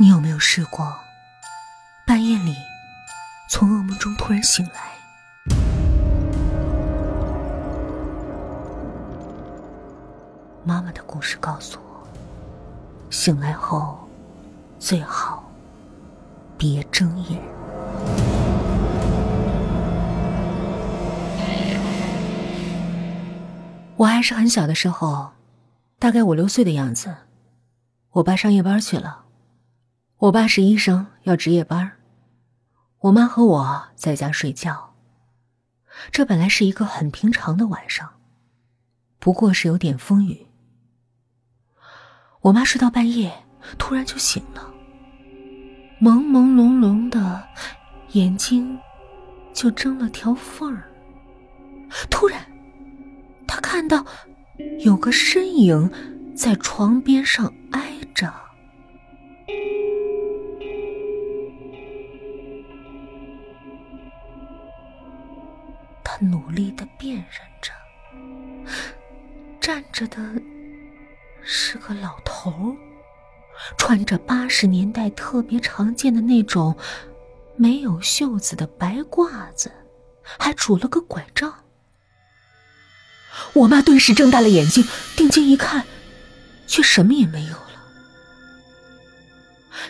你有没有试过，半夜里从噩梦中突然醒来？妈妈的故事告诉我，醒来后最好别睁眼。我还是很小的时候，大概五六岁的样子，我爸上夜班去了。我爸是医生，要值夜班。我妈和我在家睡觉。这本来是一个很平常的晚上，不过是有点风雨。我妈睡到半夜，突然就醒了，朦朦胧胧的眼睛就睁了条缝儿。突然，她看到有个身影在床边上努力的辨认着，站着的是个老头，穿着八十年代特别常见的那种没有袖子的白褂子，还拄了个拐杖。我妈顿时睁大了眼睛，定睛一看，却什么也没有了。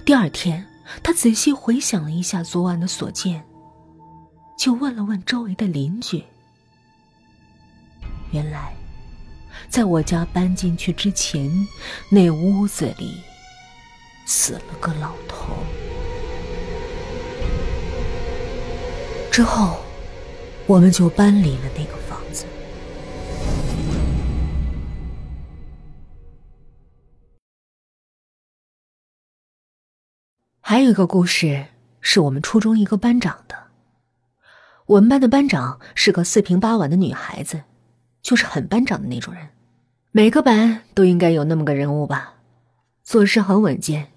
第二天，她仔细回想了一下昨晚的所见。就问了问周围的邻居，原来，在我家搬进去之前，那屋子里死了个老头。之后，我们就搬离了那个房子。还有一个故事，是我们初中一个班长的。我们班的班长是个四平八稳的女孩子，就是很班长的那种人。每个班都应该有那么个人物吧？做事很稳健，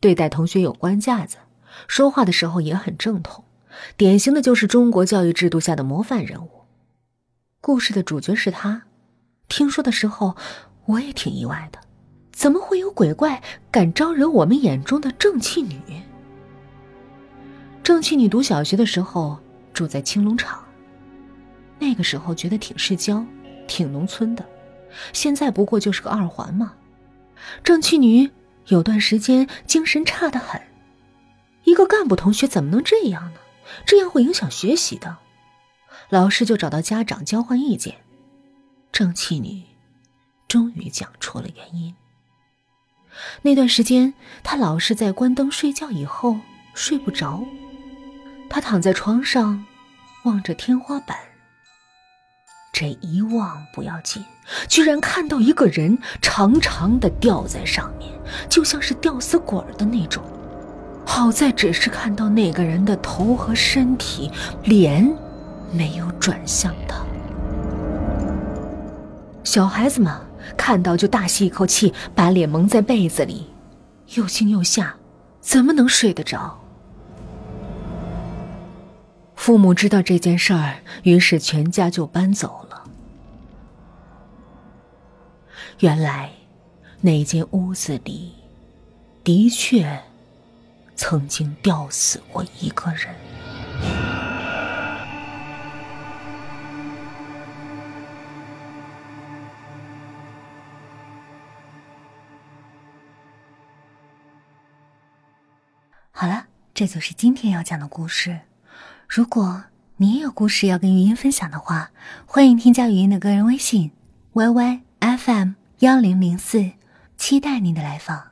对待同学有官架子，说话的时候也很正统，典型的就是中国教育制度下的模范人物。故事的主角是他。听说的时候，我也挺意外的，怎么会有鬼怪敢招惹我们眼中的正气女？正气女读小学的时候。住在青龙场。那个时候觉得挺市郊，挺农村的，现在不过就是个二环嘛。正气女有段时间精神差得很，一个干部同学怎么能这样呢？这样会影响学习的。老师就找到家长交换意见，正气女终于讲出了原因。那段时间，她老是在关灯睡觉以后睡不着。他躺在床上，望着天花板。这一望不要紧，居然看到一个人长长的吊在上面，就像是吊死鬼的那种。好在只是看到那个人的头和身体，脸没有转向他。小孩子嘛，看到就大吸一口气，把脸蒙在被子里，又惊又吓，怎么能睡得着？父母知道这件事儿，于是全家就搬走了。原来，那间屋子里的确曾经吊死过一个人。好了，这就是今天要讲的故事。如果你也有故事要跟语音分享的话，欢迎添加语音的个人微信：y y f m 幺零零四，期待您的来访。